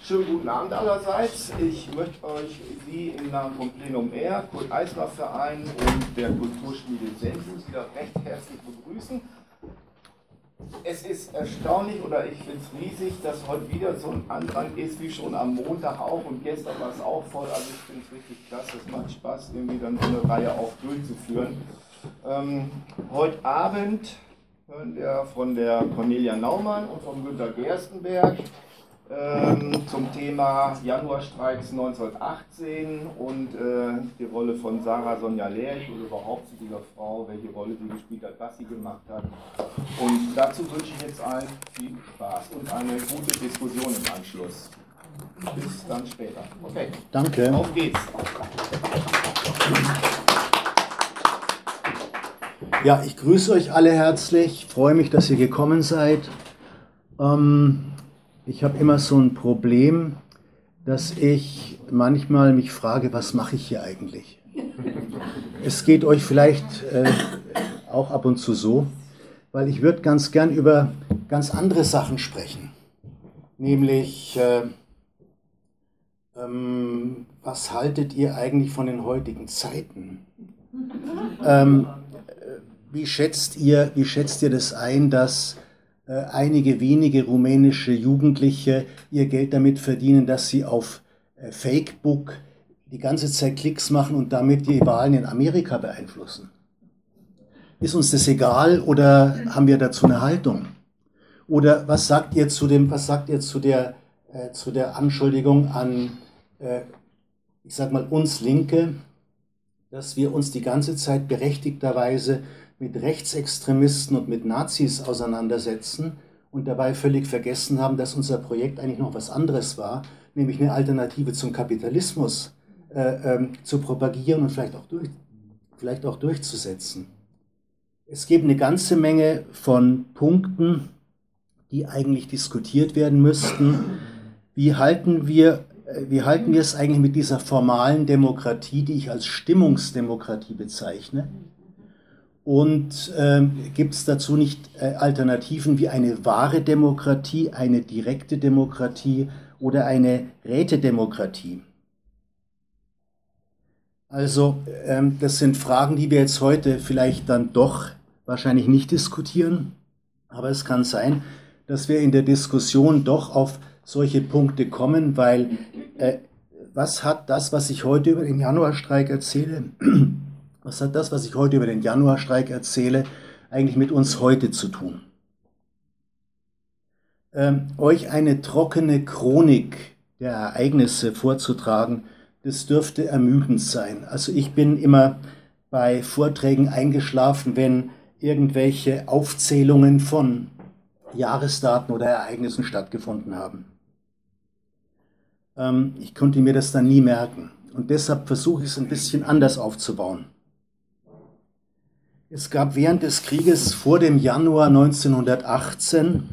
Schönen guten Abend allerseits. Ich möchte euch Sie im Namen vom Plenum R, Kurt Eisler Verein und der Kulturschmiede Sensus wieder recht herzlich begrüßen. Es ist erstaunlich oder ich finde es riesig, dass heute wieder so ein Andrang ist wie schon am Montag auch und gestern war es auch voll. Also ich finde es richtig klasse, es macht Spaß, irgendwie dann so eine Reihe auch durchzuführen. Ähm, heute Abend hören wir von der Cornelia Naumann und von Günter Gerstenberg ähm, zum Thema Januarstreiks 1918 und äh, die Rolle von Sarah Sonja Lerch oder überhaupt zu dieser Frau, welche Rolle sie gespielt hat, was sie gemacht hat. Und dazu wünsche ich jetzt allen viel Spaß und eine gute Diskussion im Anschluss. Bis dann später. Okay. Danke. Auf geht's. Ja, ich grüße euch alle herzlich, freue mich, dass ihr gekommen seid. Ähm, ich habe immer so ein Problem, dass ich manchmal mich frage, was mache ich hier eigentlich? Es geht euch vielleicht äh, auch ab und zu so, weil ich würde ganz gern über ganz andere Sachen sprechen. Nämlich, äh, ähm, was haltet ihr eigentlich von den heutigen Zeiten? Ähm, wie, schätzt ihr, wie schätzt ihr das ein, dass äh, einige wenige rumänische Jugendliche ihr Geld damit verdienen, dass sie auf äh, Facebook die ganze Zeit Klicks machen und damit die Wahlen in Amerika beeinflussen. Ist uns das egal oder haben wir dazu eine Haltung? Oder was sagt ihr zu dem, was sagt ihr zu der, äh, zu der Anschuldigung an, äh, ich sag mal, uns Linke, dass wir uns die ganze Zeit berechtigterweise mit Rechtsextremisten und mit Nazis auseinandersetzen und dabei völlig vergessen haben, dass unser Projekt eigentlich noch was anderes war, nämlich eine Alternative zum Kapitalismus äh, ähm, zu propagieren und vielleicht auch, durch, vielleicht auch durchzusetzen. Es gibt eine ganze Menge von Punkten, die eigentlich diskutiert werden müssten. Wie halten wir äh, wie halten wir es eigentlich mit dieser formalen Demokratie, die ich als Stimmungsdemokratie bezeichne? Und äh, gibt es dazu nicht äh, Alternativen wie eine wahre Demokratie, eine direkte Demokratie oder eine Rätedemokratie? Also ähm, das sind Fragen, die wir jetzt heute vielleicht dann doch wahrscheinlich nicht diskutieren. Aber es kann sein, dass wir in der Diskussion doch auf solche Punkte kommen, weil äh, was hat das, was ich heute über den Januarstreik erzähle, was hat das, was ich heute über den Januarstreik erzähle, eigentlich mit uns heute zu tun? Ähm, euch eine trockene Chronik der Ereignisse vorzutragen, das dürfte ermüdend sein. Also ich bin immer bei Vorträgen eingeschlafen, wenn irgendwelche Aufzählungen von Jahresdaten oder Ereignissen stattgefunden haben. Ähm, ich konnte mir das dann nie merken. Und deshalb versuche ich es ein bisschen anders aufzubauen. Es gab während des Krieges vor dem Januar 1918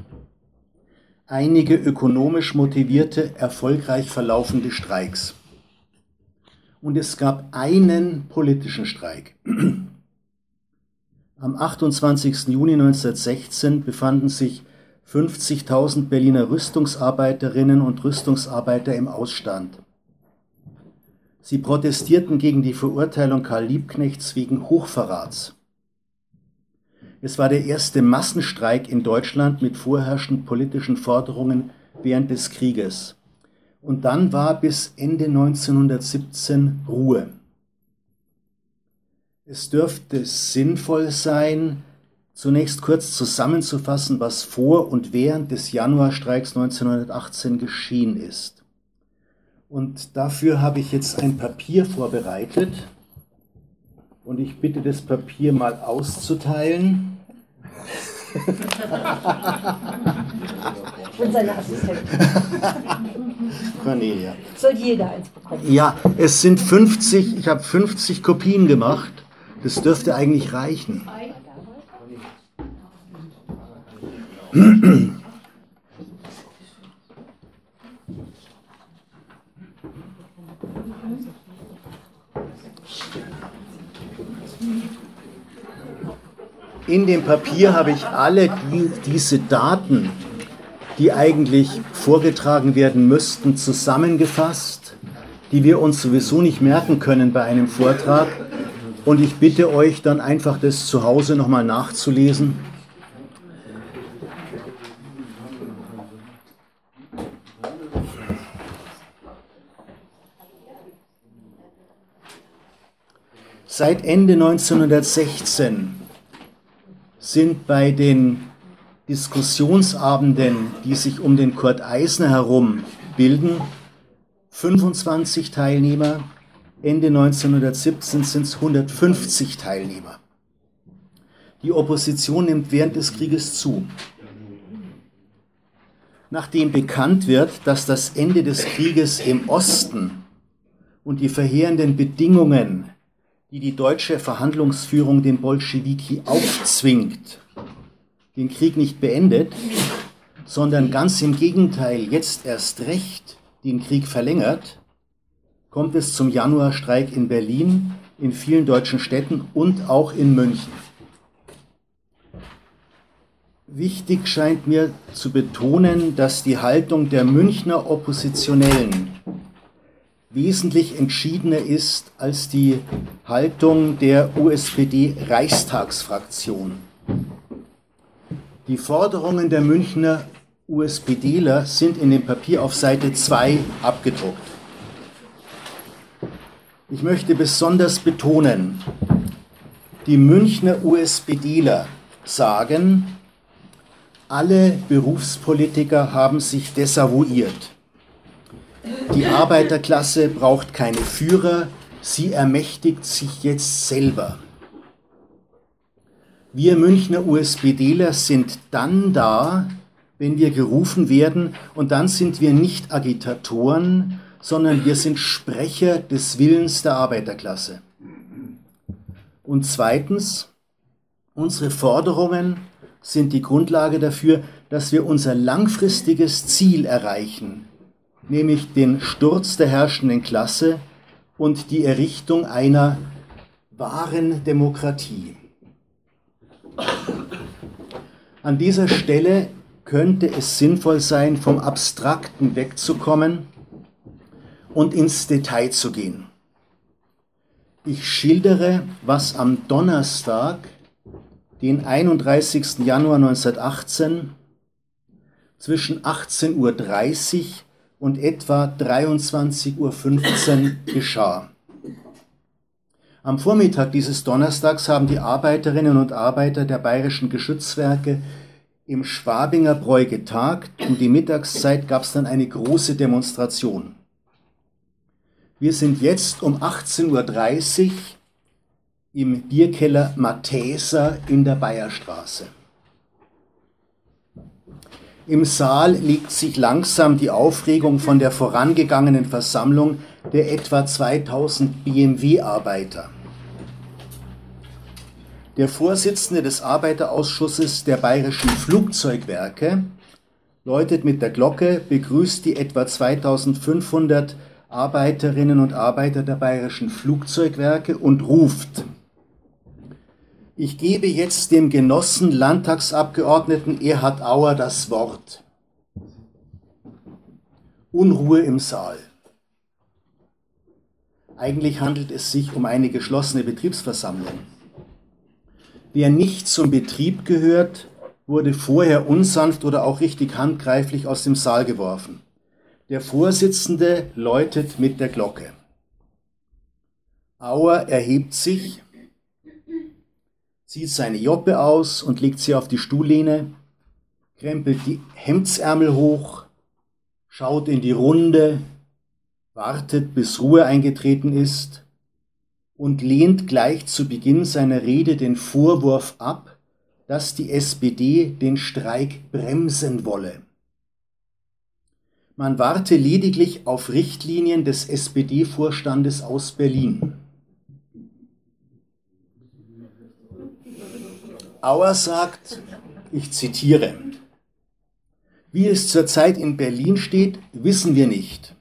einige ökonomisch motivierte, erfolgreich verlaufende Streiks. Und es gab einen politischen Streik. Am 28. Juni 1916 befanden sich 50.000 Berliner Rüstungsarbeiterinnen und Rüstungsarbeiter im Ausstand. Sie protestierten gegen die Verurteilung Karl Liebknechts wegen Hochverrats. Es war der erste Massenstreik in Deutschland mit vorherrschenden politischen Forderungen während des Krieges. Und dann war bis Ende 1917 Ruhe. Es dürfte sinnvoll sein, zunächst kurz zusammenzufassen, was vor und während des Januarstreiks 1918 geschehen ist. Und dafür habe ich jetzt ein Papier vorbereitet und ich bitte das Papier mal auszuteilen. Und seine Assistentin. Cornelia. Soll jeder eins bekommen? Ja, es sind 50, ich habe 50 Kopien gemacht. Das dürfte eigentlich reichen. In dem Papier habe ich alle die, diese Daten die eigentlich vorgetragen werden müssten, zusammengefasst, die wir uns sowieso nicht merken können bei einem Vortrag. Und ich bitte euch dann einfach das zu Hause nochmal nachzulesen. Seit Ende 1916 sind bei den Diskussionsabenden, die sich um den Kurt Eisner herum bilden, 25 Teilnehmer. Ende 1917 sind es 150 Teilnehmer. Die Opposition nimmt während des Krieges zu. Nachdem bekannt wird, dass das Ende des Krieges im Osten und die verheerenden Bedingungen, die die deutsche Verhandlungsführung den Bolschewiki aufzwingt, den Krieg nicht beendet, sondern ganz im Gegenteil jetzt erst recht den Krieg verlängert, kommt es zum Januarstreik in Berlin, in vielen deutschen Städten und auch in München. Wichtig scheint mir zu betonen, dass die Haltung der Münchner Oppositionellen wesentlich entschiedener ist als die Haltung der USPD-Reichstagsfraktion. Die Forderungen der Münchner USPDler sind in dem Papier auf Seite 2 abgedruckt. Ich möchte besonders betonen, die Münchner USPDler sagen, alle Berufspolitiker haben sich desavouiert. Die Arbeiterklasse braucht keine Führer, sie ermächtigt sich jetzt selber. Wir Münchner USPDler sind dann da, wenn wir gerufen werden, und dann sind wir nicht Agitatoren, sondern wir sind Sprecher des Willens der Arbeiterklasse. Und zweitens, unsere Forderungen sind die Grundlage dafür, dass wir unser langfristiges Ziel erreichen, nämlich den Sturz der herrschenden Klasse und die Errichtung einer wahren Demokratie. An dieser Stelle könnte es sinnvoll sein, vom Abstrakten wegzukommen und ins Detail zu gehen. Ich schildere, was am Donnerstag, den 31. Januar 1918, zwischen 18.30 Uhr und etwa 23.15 Uhr geschah. Am Vormittag dieses Donnerstags haben die Arbeiterinnen und Arbeiter der bayerischen Geschützwerke im Schwabinger Bräu getagt. Um die Mittagszeit gab es dann eine große Demonstration. Wir sind jetzt um 18.30 Uhr im Bierkeller Matheser in der Bayerstraße. Im Saal legt sich langsam die Aufregung von der vorangegangenen Versammlung der etwa 2000 BMW-Arbeiter. Der Vorsitzende des Arbeiterausschusses der bayerischen Flugzeugwerke läutet mit der Glocke, begrüßt die etwa 2500 Arbeiterinnen und Arbeiter der bayerischen Flugzeugwerke und ruft, ich gebe jetzt dem Genossen Landtagsabgeordneten Erhard Auer das Wort. Unruhe im Saal. Eigentlich handelt es sich um eine geschlossene Betriebsversammlung. Wer nicht zum Betrieb gehört, wurde vorher unsanft oder auch richtig handgreiflich aus dem Saal geworfen. Der Vorsitzende läutet mit der Glocke. Auer erhebt sich, zieht seine Joppe aus und legt sie auf die Stuhllehne, krempelt die Hemdsärmel hoch, schaut in die Runde, wartet, bis Ruhe eingetreten ist und lehnt gleich zu Beginn seiner Rede den Vorwurf ab, dass die SPD den Streik bremsen wolle. Man warte lediglich auf Richtlinien des SPD-Vorstandes aus Berlin. Auer sagt, ich zitiere, wie es zurzeit in Berlin steht, wissen wir nicht.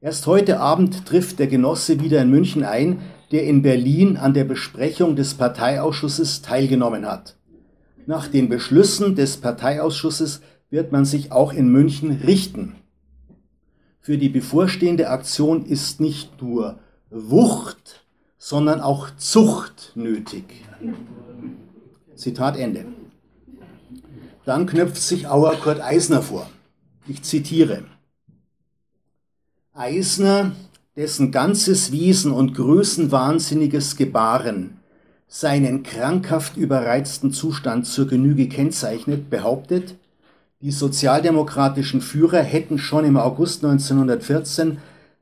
Erst heute Abend trifft der Genosse wieder in München ein, der in Berlin an der Besprechung des Parteiausschusses teilgenommen hat. Nach den Beschlüssen des Parteiausschusses wird man sich auch in München richten. Für die bevorstehende Aktion ist nicht nur Wucht, sondern auch Zucht nötig. Zitat Ende. Dann knöpft sich Auer Kurt Eisner vor. Ich zitiere. Eisner, dessen ganzes Wesen und größenwahnsinniges Gebaren seinen krankhaft überreizten Zustand zur Genüge kennzeichnet, behauptet, die sozialdemokratischen Führer hätten schon im August 1914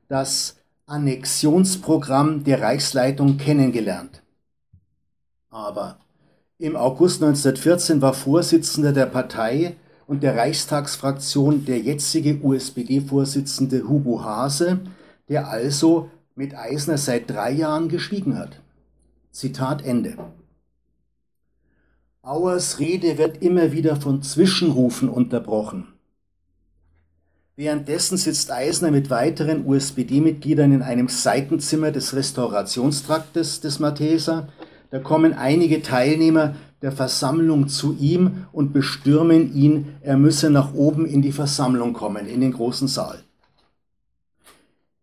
das Annexionsprogramm der Reichsleitung kennengelernt. Aber im August 1914 war Vorsitzender der Partei und der Reichstagsfraktion der jetzige USPD-Vorsitzende Hugo Hase, der also mit Eisner seit drei Jahren geschwiegen hat. Zitat Ende. Auers Rede wird immer wieder von Zwischenrufen unterbrochen. Währenddessen sitzt Eisner mit weiteren USPD-Mitgliedern in einem Seitenzimmer des Restaurationstraktes des Matheser. Da kommen einige Teilnehmer der Versammlung zu ihm und bestürmen ihn, er müsse nach oben in die Versammlung kommen, in den großen Saal.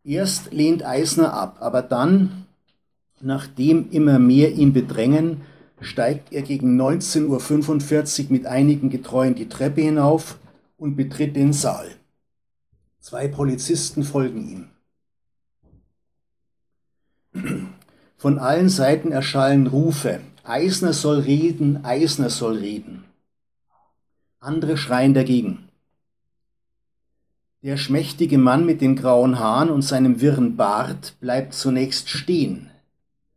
Erst lehnt Eisner ab, aber dann, nachdem immer mehr ihn bedrängen, steigt er gegen 19.45 Uhr mit einigen Getreuen die Treppe hinauf und betritt den Saal. Zwei Polizisten folgen ihm. Von allen Seiten erschallen Rufe, Eisner soll reden, Eisner soll reden. Andere schreien dagegen. Der schmächtige Mann mit den grauen Haaren und seinem wirren Bart bleibt zunächst stehen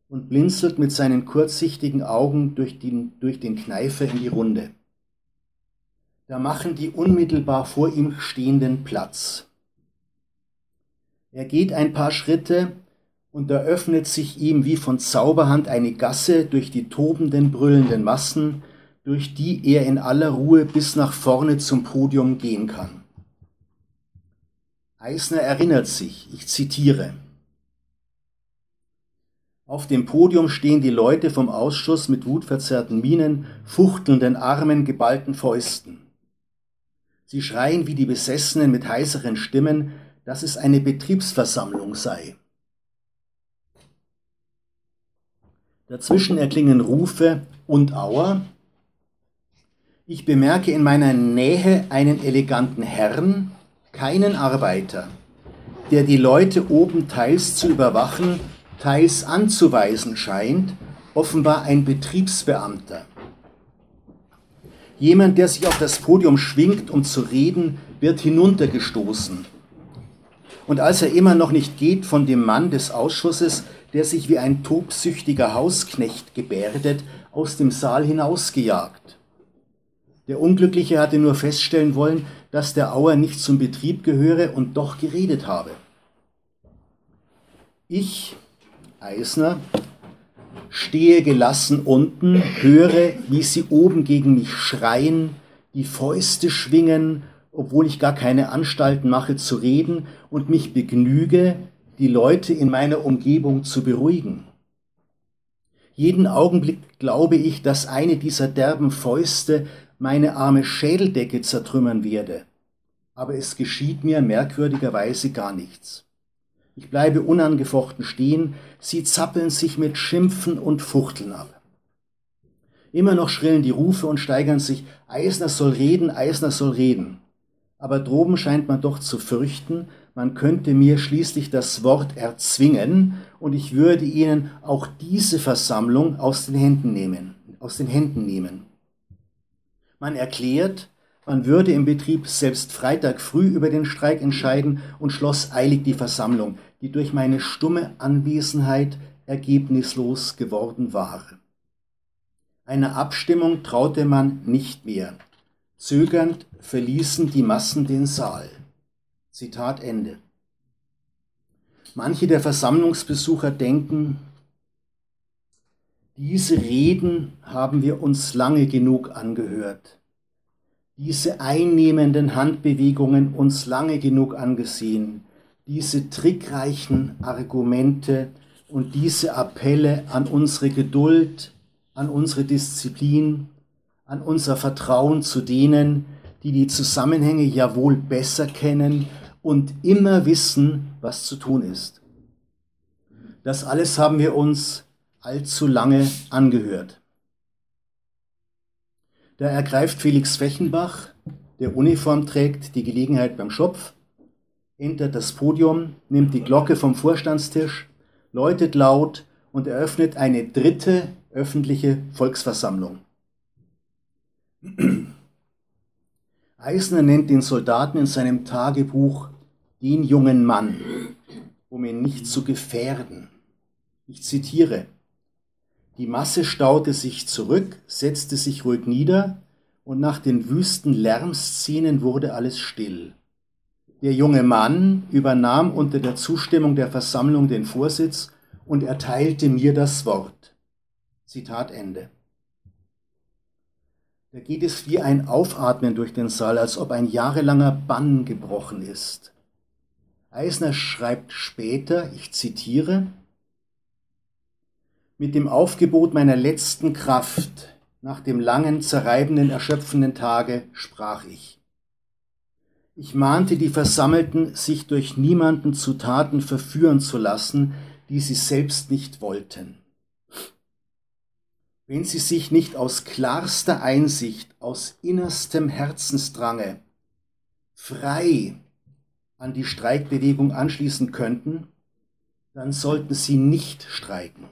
und blinzelt mit seinen kurzsichtigen Augen durch den, durch den Kneifer in die Runde. Da machen die unmittelbar vor ihm Stehenden Platz. Er geht ein paar Schritte und da öffnet sich ihm wie von Zauberhand eine Gasse durch die tobenden, brüllenden Massen, durch die er in aller Ruhe bis nach vorne zum Podium gehen kann. Eisner erinnert sich, ich zitiere, auf dem Podium stehen die Leute vom Ausschuss mit wutverzerrten Mienen, fuchtelnden Armen, geballten Fäusten. Sie schreien wie die Besessenen mit heiseren Stimmen, dass es eine Betriebsversammlung sei. Dazwischen erklingen Rufe und Auer. Ich bemerke in meiner Nähe einen eleganten Herrn, keinen Arbeiter, der die Leute oben teils zu überwachen, teils anzuweisen scheint, offenbar ein Betriebsbeamter. Jemand, der sich auf das Podium schwingt, um zu reden, wird hinuntergestoßen. Und als er immer noch nicht geht, von dem Mann des Ausschusses der sich wie ein tobsüchtiger Hausknecht gebärdet, aus dem Saal hinausgejagt. Der Unglückliche hatte nur feststellen wollen, dass der Auer nicht zum Betrieb gehöre und doch geredet habe. Ich, Eisner, stehe gelassen unten, höre, wie sie oben gegen mich schreien, die Fäuste schwingen, obwohl ich gar keine Anstalten mache zu reden und mich begnüge, die Leute in meiner Umgebung zu beruhigen. Jeden Augenblick glaube ich, dass eine dieser derben Fäuste meine arme Schädeldecke zertrümmern werde. Aber es geschieht mir merkwürdigerweise gar nichts. Ich bleibe unangefochten stehen, sie zappeln sich mit Schimpfen und Fuchteln ab. Immer noch schrillen die Rufe und steigern sich, Eisner soll reden, Eisner soll reden. Aber droben scheint man doch zu fürchten, man könnte mir schließlich das Wort erzwingen und ich würde ihnen auch diese Versammlung aus den Händen nehmen, aus den Händen nehmen. Man erklärt, man würde im Betrieb selbst Freitag früh über den Streik entscheiden und schloss eilig die Versammlung, die durch meine stumme Anwesenheit ergebnislos geworden war. Einer Abstimmung traute man nicht mehr. Zögernd verließen die Massen den Saal. Zitat Ende. Manche der Versammlungsbesucher denken, diese Reden haben wir uns lange genug angehört, diese einnehmenden Handbewegungen uns lange genug angesehen, diese trickreichen Argumente und diese Appelle an unsere Geduld, an unsere Disziplin, an unser Vertrauen zu denen, die die Zusammenhänge ja wohl besser kennen und immer wissen, was zu tun ist. Das alles haben wir uns allzu lange angehört. Da ergreift Felix Fechenbach, der Uniform trägt, die Gelegenheit beim Schopf, entert das Podium, nimmt die Glocke vom Vorstandstisch, läutet laut und eröffnet eine dritte öffentliche Volksversammlung. Eisner nennt den Soldaten in seinem Tagebuch den jungen Mann, um ihn nicht zu gefährden. Ich zitiere, die Masse staute sich zurück, setzte sich ruhig nieder, und nach den wüsten Lärmszenen wurde alles still. Der junge Mann übernahm unter der Zustimmung der Versammlung den Vorsitz und erteilte mir das Wort. Zitat Ende. Da geht es wie ein Aufatmen durch den Saal, als ob ein jahrelanger Bann gebrochen ist. Eisner schreibt später, ich zitiere, mit dem Aufgebot meiner letzten Kraft nach dem langen, zerreibenden, erschöpfenden Tage sprach ich. Ich mahnte die Versammelten, sich durch niemanden zu Taten verführen zu lassen, die sie selbst nicht wollten. Wenn sie sich nicht aus klarster Einsicht, aus innerstem Herzensdrange frei an die Streikbewegung anschließen könnten, dann sollten sie nicht streiken.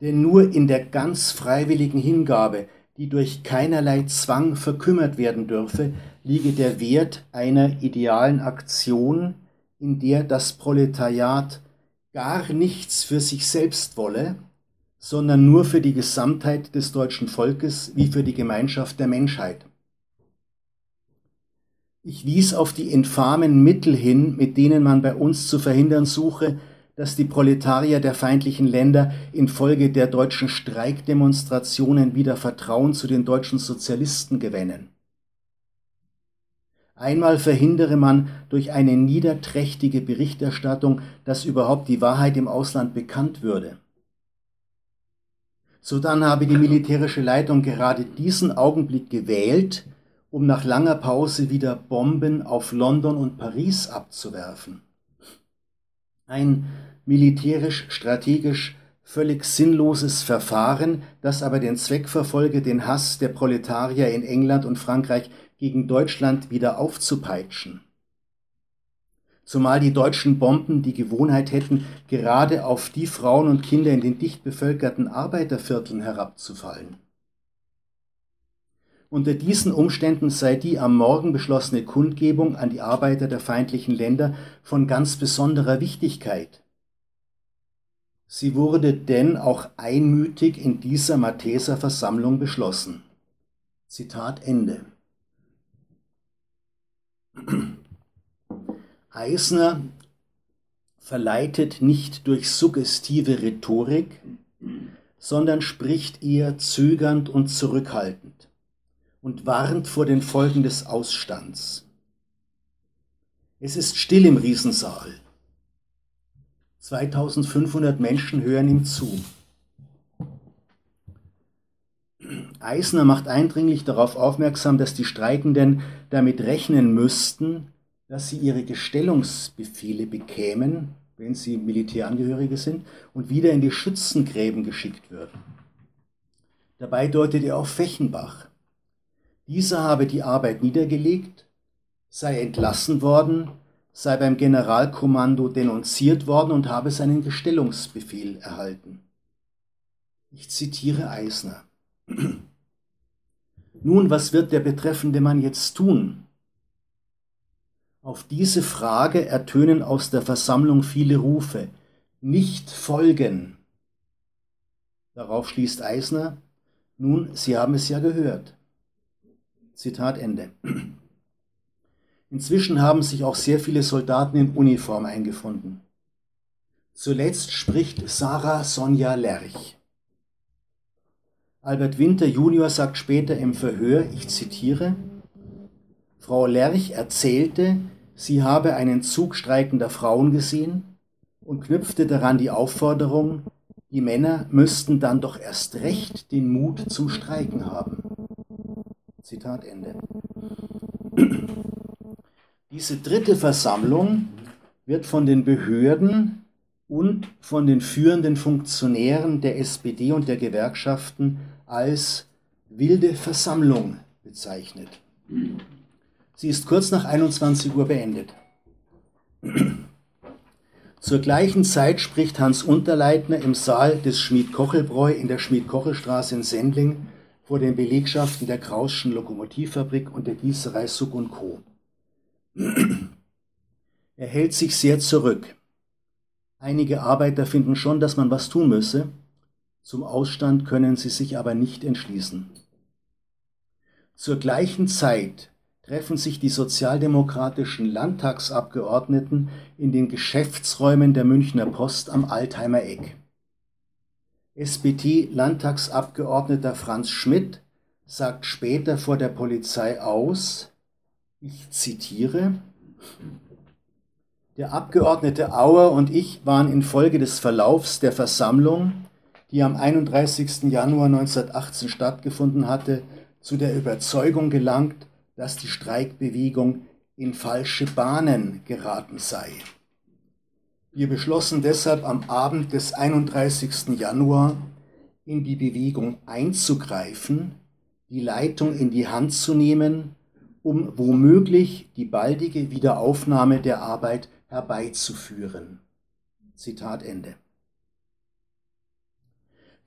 Denn nur in der ganz freiwilligen Hingabe, die durch keinerlei Zwang verkümmert werden dürfe, liege der Wert einer idealen Aktion, in der das Proletariat gar nichts für sich selbst wolle, sondern nur für die Gesamtheit des deutschen Volkes wie für die Gemeinschaft der Menschheit. Ich wies auf die infamen Mittel hin, mit denen man bei uns zu verhindern suche, dass die Proletarier der feindlichen Länder infolge der deutschen Streikdemonstrationen wieder Vertrauen zu den deutschen Sozialisten gewännen. Einmal verhindere man durch eine niederträchtige Berichterstattung, dass überhaupt die Wahrheit im Ausland bekannt würde. Sodann habe die militärische Leitung gerade diesen Augenblick gewählt, um nach langer Pause wieder Bomben auf London und Paris abzuwerfen. Ein militärisch-strategisch völlig sinnloses Verfahren, das aber den Zweck verfolge, den Hass der Proletarier in England und Frankreich gegen Deutschland wieder aufzupeitschen. Zumal die deutschen Bomben die Gewohnheit hätten, gerade auf die Frauen und Kinder in den dicht bevölkerten Arbeitervierteln herabzufallen. Unter diesen Umständen sei die am Morgen beschlossene Kundgebung an die Arbeiter der feindlichen Länder von ganz besonderer Wichtigkeit. Sie wurde denn auch einmütig in dieser Malteser Versammlung beschlossen. Zitat Ende. Eisner verleitet nicht durch suggestive Rhetorik, sondern spricht eher zögernd und zurückhaltend und warnt vor den Folgen des Ausstands. Es ist still im Riesensaal. 2500 Menschen hören ihm zu. Eisner macht eindringlich darauf aufmerksam, dass die Streikenden damit rechnen müssten, dass sie ihre Gestellungsbefehle bekämen, wenn sie Militärangehörige sind, und wieder in die Schützengräben geschickt würden. Dabei deutet er auf Fechenbach, dieser habe die Arbeit niedergelegt, sei entlassen worden, sei beim Generalkommando denunziert worden und habe seinen Gestellungsbefehl erhalten. Ich zitiere Eisner. Nun, was wird der betreffende Mann jetzt tun? Auf diese Frage ertönen aus der Versammlung viele Rufe. Nicht folgen. Darauf schließt Eisner, nun, Sie haben es ja gehört. Zitat Ende. Inzwischen haben sich auch sehr viele Soldaten in Uniform eingefunden. Zuletzt spricht Sarah Sonja Lerch. Albert Winter Junior sagt später im Verhör, ich zitiere, Frau Lerch erzählte, sie habe einen Zug streikender Frauen gesehen und knüpfte daran die Aufforderung, die Männer müssten dann doch erst recht den Mut zum Streiken haben. Zitat Ende. Diese dritte Versammlung wird von den Behörden und von den führenden Funktionären der SPD und der Gewerkschaften als wilde Versammlung bezeichnet. Sie ist kurz nach 21 Uhr beendet. Zur gleichen Zeit spricht Hans Unterleitner im Saal des Schmied-Kochelbräu in der Schmied-Kochelstraße in Sendling vor den Belegschaften der Krauschen Lokomotivfabrik und der Gießerei Suck und Co. Er hält sich sehr zurück. Einige Arbeiter finden schon, dass man was tun müsse. Zum Ausstand können sie sich aber nicht entschließen. Zur gleichen Zeit treffen sich die sozialdemokratischen Landtagsabgeordneten in den Geschäftsräumen der Münchner Post am Altheimer Eck. SPD-Landtagsabgeordneter Franz Schmidt sagt später vor der Polizei aus, ich zitiere, der Abgeordnete Auer und ich waren infolge des Verlaufs der Versammlung, die am 31. Januar 1918 stattgefunden hatte, zu der Überzeugung gelangt, dass die Streikbewegung in falsche Bahnen geraten sei. Wir beschlossen deshalb am Abend des 31. Januar in die Bewegung einzugreifen, die Leitung in die Hand zu nehmen, um womöglich die baldige Wiederaufnahme der Arbeit herbeizuführen. Zitat Ende.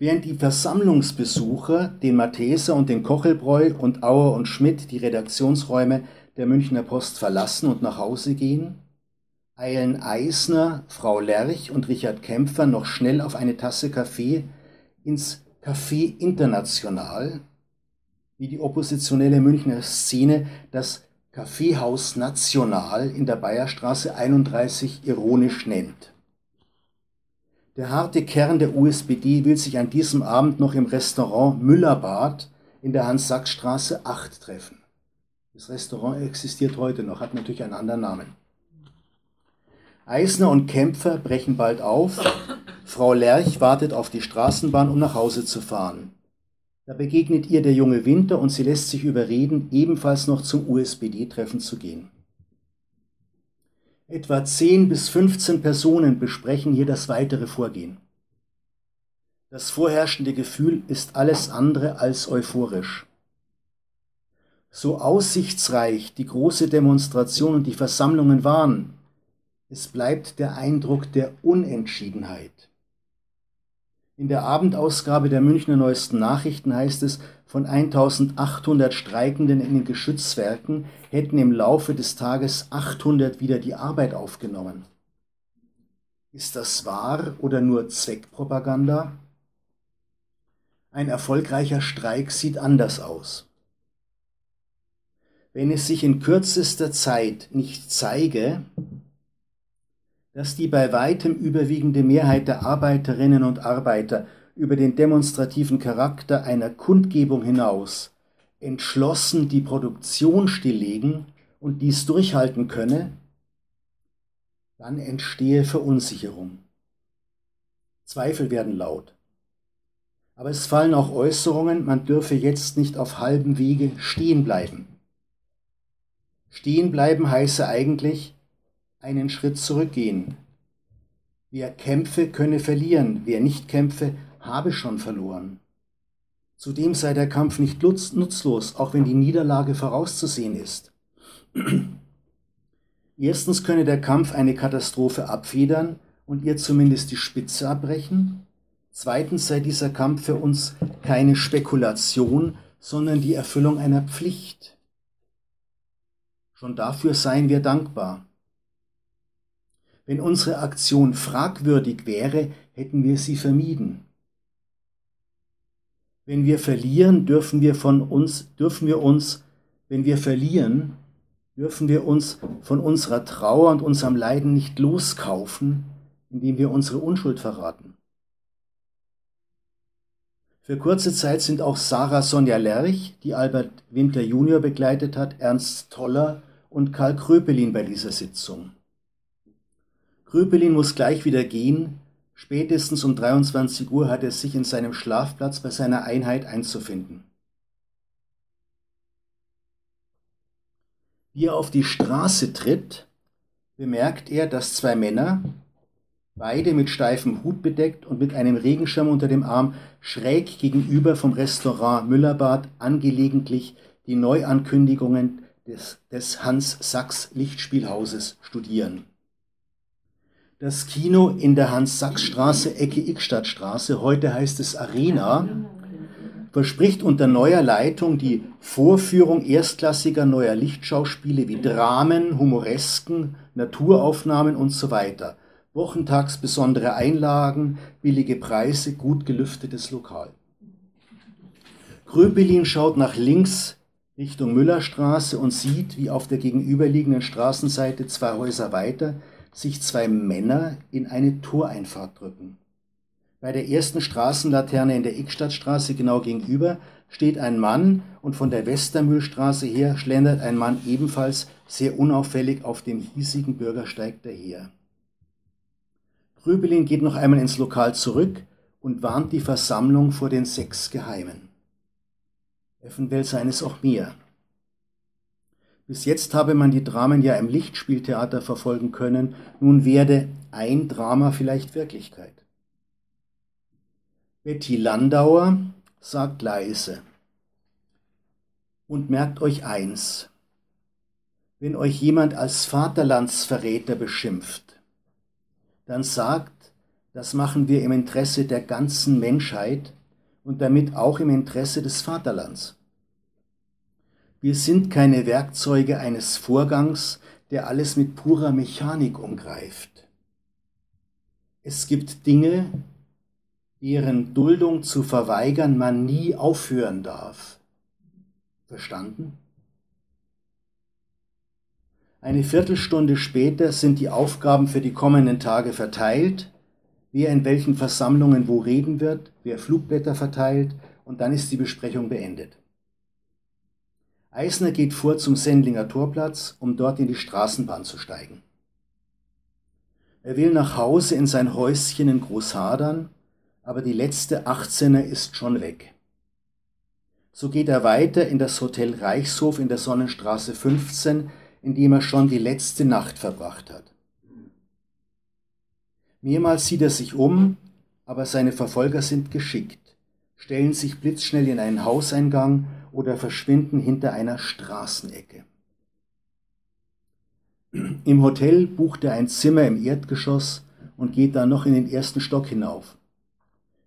Während die Versammlungsbesucher den Matheser und den Kochelbräu und Auer und Schmidt die Redaktionsräume der Münchner Post verlassen und nach Hause gehen, eilen Eisner, Frau Lerch und Richard Kämpfer noch schnell auf eine Tasse Kaffee ins Café International, wie die oppositionelle Münchner Szene das Kaffeehaus National in der Bayerstraße 31 ironisch nennt. Der harte Kern der USPD will sich an diesem Abend noch im Restaurant Müllerbad in der Hans-Sachs-Straße 8 treffen. Das Restaurant existiert heute noch, hat natürlich einen anderen Namen. Eisner und Kämpfer brechen bald auf. Frau Lerch wartet auf die Straßenbahn, um nach Hause zu fahren. Da begegnet ihr der junge Winter und sie lässt sich überreden, ebenfalls noch zum USPD-Treffen zu gehen. Etwa 10 bis 15 Personen besprechen hier das weitere Vorgehen. Das vorherrschende Gefühl ist alles andere als euphorisch. So aussichtsreich die große Demonstration und die Versammlungen waren, es bleibt der Eindruck der Unentschiedenheit. In der Abendausgabe der Münchner Neuesten Nachrichten heißt es, von 1800 Streikenden in den Geschützwerken hätten im Laufe des Tages 800 wieder die Arbeit aufgenommen. Ist das wahr oder nur Zweckpropaganda? Ein erfolgreicher Streik sieht anders aus. Wenn es sich in kürzester Zeit nicht zeige, dass die bei weitem überwiegende Mehrheit der Arbeiterinnen und Arbeiter über den demonstrativen Charakter einer Kundgebung hinaus entschlossen die Produktion stilllegen und dies durchhalten könne, dann entstehe Verunsicherung. Zweifel werden laut. Aber es fallen auch Äußerungen, man dürfe jetzt nicht auf halbem Wege stehen bleiben. Stehen bleiben heiße eigentlich, einen Schritt zurückgehen. Wer kämpfe, könne verlieren, wer nicht kämpfe, habe schon verloren. Zudem sei der Kampf nicht nutzlos, auch wenn die Niederlage vorauszusehen ist. Erstens könne der Kampf eine Katastrophe abfedern und ihr zumindest die Spitze abbrechen. Zweitens sei dieser Kampf für uns keine Spekulation, sondern die Erfüllung einer Pflicht. Schon dafür seien wir dankbar. Wenn unsere Aktion fragwürdig wäre, hätten wir sie vermieden. Wenn wir verlieren, dürfen wir von uns, dürfen wir uns, wenn wir verlieren, dürfen wir uns von unserer Trauer und unserem Leiden nicht loskaufen, indem wir unsere Unschuld verraten. Für kurze Zeit sind auch Sarah Sonja Lerch, die Albert Winter Junior begleitet hat, Ernst Toller und Karl Kröpelin bei dieser Sitzung. Kröpelin muss gleich wieder gehen. Spätestens um 23 Uhr hat er sich in seinem Schlafplatz bei seiner Einheit einzufinden. Wie er auf die Straße tritt, bemerkt er, dass zwei Männer, beide mit steifem Hut bedeckt und mit einem Regenschirm unter dem Arm, schräg gegenüber vom Restaurant Müllerbad angelegentlich die Neuankündigungen des, des Hans Sachs Lichtspielhauses studieren. Das Kino in der Hans-Sachs-Straße, Ecke Ickstadtstraße, heute heißt es Arena, verspricht unter neuer Leitung die Vorführung erstklassiger neuer Lichtschauspiele wie Dramen, Humoresken, Naturaufnahmen und so weiter. Wochentags besondere Einlagen, billige Preise, gut gelüftetes Lokal. Gröbelin schaut nach links Richtung Müllerstraße und sieht, wie auf der gegenüberliegenden Straßenseite zwei Häuser weiter sich zwei Männer in eine Toreinfahrt drücken. Bei der ersten Straßenlaterne in der Ickstadtstraße genau gegenüber steht ein Mann und von der Westermühlstraße her schlendert ein Mann ebenfalls sehr unauffällig auf dem hiesigen Bürgersteig daher. Gröbelin geht noch einmal ins Lokal zurück und warnt die Versammlung vor den sechs Geheimen. Eventuell seien es auch mehr. Bis jetzt habe man die Dramen ja im Lichtspieltheater verfolgen können, nun werde ein Drama vielleicht Wirklichkeit. Betty Landauer sagt leise und merkt euch eins, wenn euch jemand als Vaterlandsverräter beschimpft, dann sagt, das machen wir im Interesse der ganzen Menschheit und damit auch im Interesse des Vaterlands. Wir sind keine Werkzeuge eines Vorgangs, der alles mit purer Mechanik umgreift. Es gibt Dinge, deren Duldung zu verweigern man nie aufhören darf. Verstanden? Eine Viertelstunde später sind die Aufgaben für die kommenden Tage verteilt, wer in welchen Versammlungen wo reden wird, wer Flugblätter verteilt und dann ist die Besprechung beendet. Eisner geht vor zum Sendlinger Torplatz, um dort in die Straßenbahn zu steigen. Er will nach Hause in sein Häuschen in Großhadern, aber die letzte 18er ist schon weg. So geht er weiter in das Hotel Reichshof in der Sonnenstraße 15, in dem er schon die letzte Nacht verbracht hat. Mehrmals sieht er sich um, aber seine Verfolger sind geschickt, stellen sich blitzschnell in einen Hauseingang oder verschwinden hinter einer Straßenecke. Im Hotel bucht er ein Zimmer im Erdgeschoss und geht dann noch in den ersten Stock hinauf.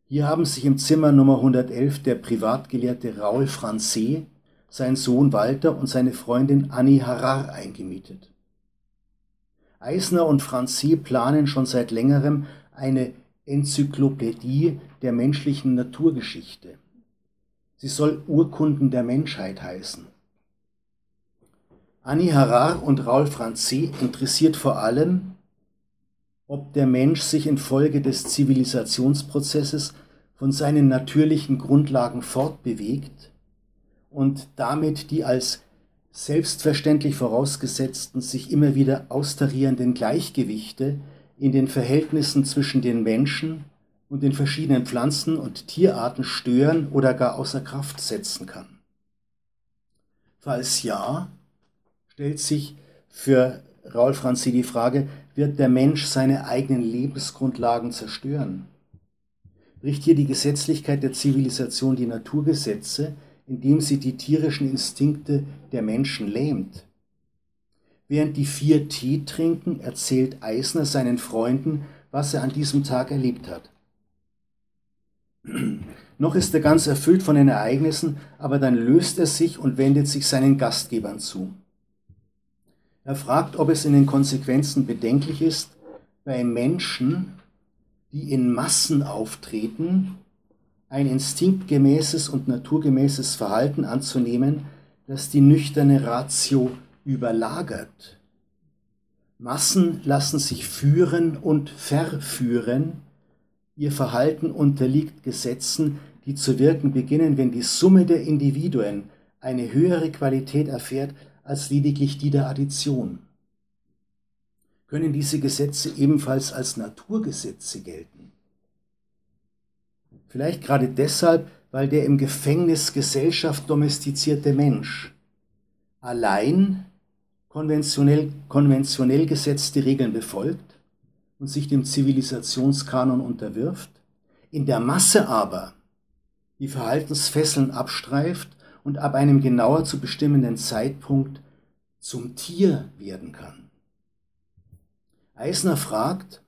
Hier haben sich im Zimmer Nummer 111 der Privatgelehrte Raoul Franzé, sein Sohn Walter und seine Freundin Annie Harrar eingemietet. Eisner und Franzé planen schon seit längerem eine Enzyklopädie der menschlichen Naturgeschichte. Sie soll Urkunden der Menschheit heißen. Annie Harrar und Raoul Franzé interessiert vor allem, ob der Mensch sich infolge des Zivilisationsprozesses von seinen natürlichen Grundlagen fortbewegt und damit die als selbstverständlich vorausgesetzten sich immer wieder austarierenden Gleichgewichte in den Verhältnissen zwischen den Menschen und den verschiedenen Pflanzen- und Tierarten stören oder gar außer Kraft setzen kann. Falls ja, stellt sich für Raul Franzi die Frage, wird der Mensch seine eigenen Lebensgrundlagen zerstören? Bricht hier die Gesetzlichkeit der Zivilisation die Naturgesetze, indem sie die tierischen Instinkte der Menschen lähmt? Während die vier Tee trinken, erzählt Eisner seinen Freunden, was er an diesem Tag erlebt hat. Noch ist er ganz erfüllt von den Ereignissen, aber dann löst er sich und wendet sich seinen Gastgebern zu. Er fragt, ob es in den Konsequenzen bedenklich ist, bei Menschen, die in Massen auftreten, ein instinktgemäßes und naturgemäßes Verhalten anzunehmen, das die nüchterne Ratio überlagert. Massen lassen sich führen und verführen, Ihr Verhalten unterliegt Gesetzen, die zu wirken beginnen, wenn die Summe der Individuen eine höhere Qualität erfährt als lediglich die der Addition. Können diese Gesetze ebenfalls als Naturgesetze gelten? Vielleicht gerade deshalb, weil der im Gefängnis Gesellschaft domestizierte Mensch allein konventionell, konventionell gesetzte Regeln befolgt und sich dem Zivilisationskanon unterwirft, in der Masse aber die Verhaltensfesseln abstreift und ab einem genauer zu bestimmenden Zeitpunkt zum Tier werden kann. Eisner fragt,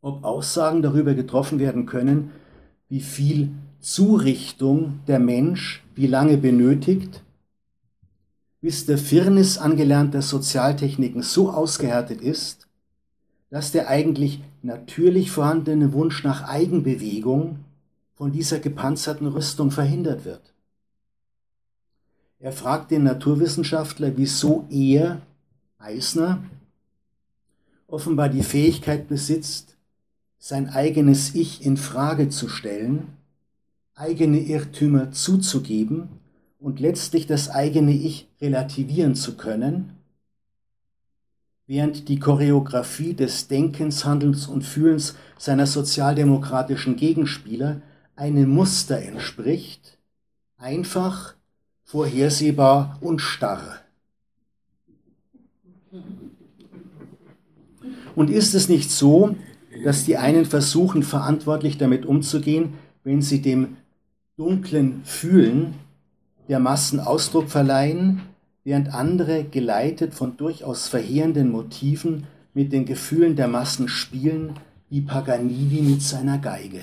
ob Aussagen darüber getroffen werden können, wie viel Zurichtung der Mensch wie lange benötigt, bis der Firnis angelernter Sozialtechniken so ausgehärtet ist, dass der eigentlich natürlich vorhandene Wunsch nach Eigenbewegung von dieser gepanzerten Rüstung verhindert wird. Er fragt den Naturwissenschaftler, wieso er, Eisner, offenbar die Fähigkeit besitzt, sein eigenes Ich in Frage zu stellen, eigene Irrtümer zuzugeben und letztlich das eigene Ich relativieren zu können, während die Choreografie des Denkens, Handelns und Fühlens seiner sozialdemokratischen Gegenspieler einem Muster entspricht, einfach, vorhersehbar und starr. Und ist es nicht so, dass die einen versuchen, verantwortlich damit umzugehen, wenn sie dem dunklen Fühlen der Massen Ausdruck verleihen, während andere, geleitet von durchaus verheerenden Motiven, mit den Gefühlen der Massen spielen, wie Paganini mit seiner Geige.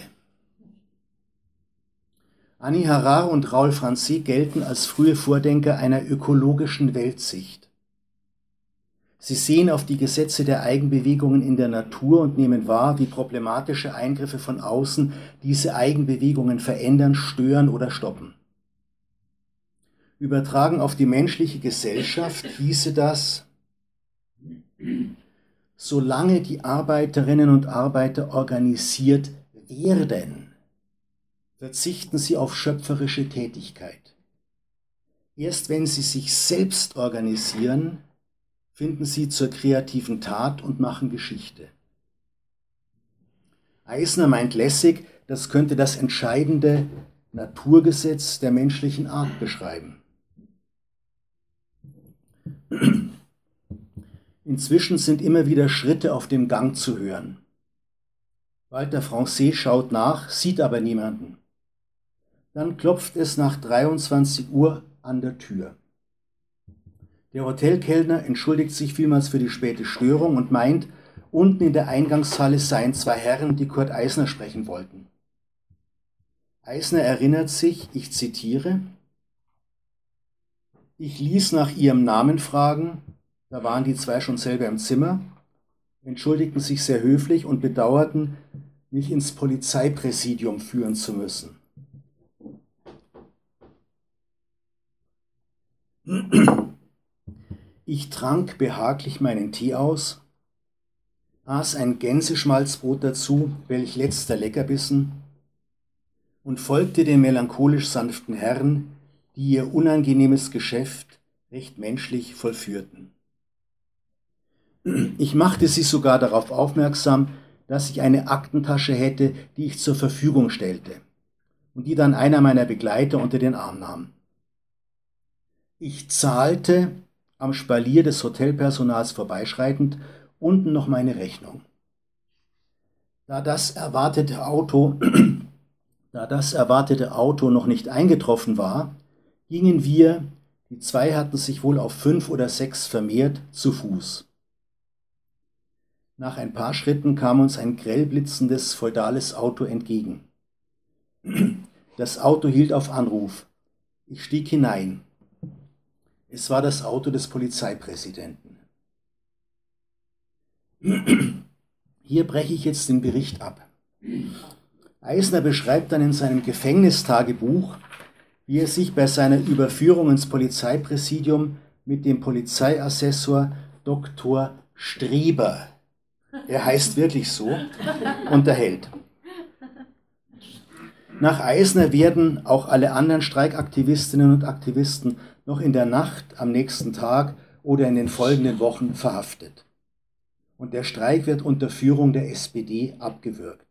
Annie Harar und Raoul Franzi gelten als frühe Vordenker einer ökologischen Weltsicht. Sie sehen auf die Gesetze der Eigenbewegungen in der Natur und nehmen wahr, wie problematische Eingriffe von außen diese Eigenbewegungen verändern, stören oder stoppen. Übertragen auf die menschliche Gesellschaft hieße das, solange die Arbeiterinnen und Arbeiter organisiert werden, verzichten sie auf schöpferische Tätigkeit. Erst wenn sie sich selbst organisieren, finden sie zur kreativen Tat und machen Geschichte. Eisner meint lässig, das könnte das entscheidende Naturgesetz der menschlichen Art beschreiben. Inzwischen sind immer wieder Schritte auf dem Gang zu hören. Walter Francais schaut nach, sieht aber niemanden. Dann klopft es nach 23 Uhr an der Tür. Der Hotelkellner entschuldigt sich vielmals für die späte Störung und meint, unten in der Eingangshalle seien zwei Herren, die Kurt Eisner sprechen wollten. Eisner erinnert sich, ich zitiere, ich ließ nach ihrem Namen fragen, da waren die zwei schon selber im Zimmer, entschuldigten sich sehr höflich und bedauerten, mich ins Polizeipräsidium führen zu müssen. Ich trank behaglich meinen Tee aus, aß ein Gänseschmalzbrot dazu, welch letzter Leckerbissen, und folgte den melancholisch sanften Herren, die ihr unangenehmes Geschäft recht menschlich vollführten. Ich machte sie sogar darauf aufmerksam, dass ich eine Aktentasche hätte, die ich zur Verfügung stellte und die dann einer meiner Begleiter unter den Arm nahm. Ich zahlte, am Spalier des Hotelpersonals vorbeischreitend, unten noch meine Rechnung. Da das erwartete Auto, da das erwartete Auto noch nicht eingetroffen war, gingen wir, die zwei hatten sich wohl auf fünf oder sechs vermehrt, zu Fuß. Nach ein paar Schritten kam uns ein grell blitzendes feudales Auto entgegen. Das Auto hielt auf Anruf. Ich stieg hinein. Es war das Auto des Polizeipräsidenten. Hier breche ich jetzt den Bericht ab. Eisner beschreibt dann in seinem Gefängnistagebuch, wie er sich bei seiner Überführung ins Polizeipräsidium mit dem Polizeiassessor Dr. Streber, er heißt wirklich so, unterhält. Nach Eisner werden auch alle anderen Streikaktivistinnen und Aktivisten noch in der Nacht am nächsten Tag oder in den folgenden Wochen verhaftet. Und der Streik wird unter Führung der SPD abgewürgt.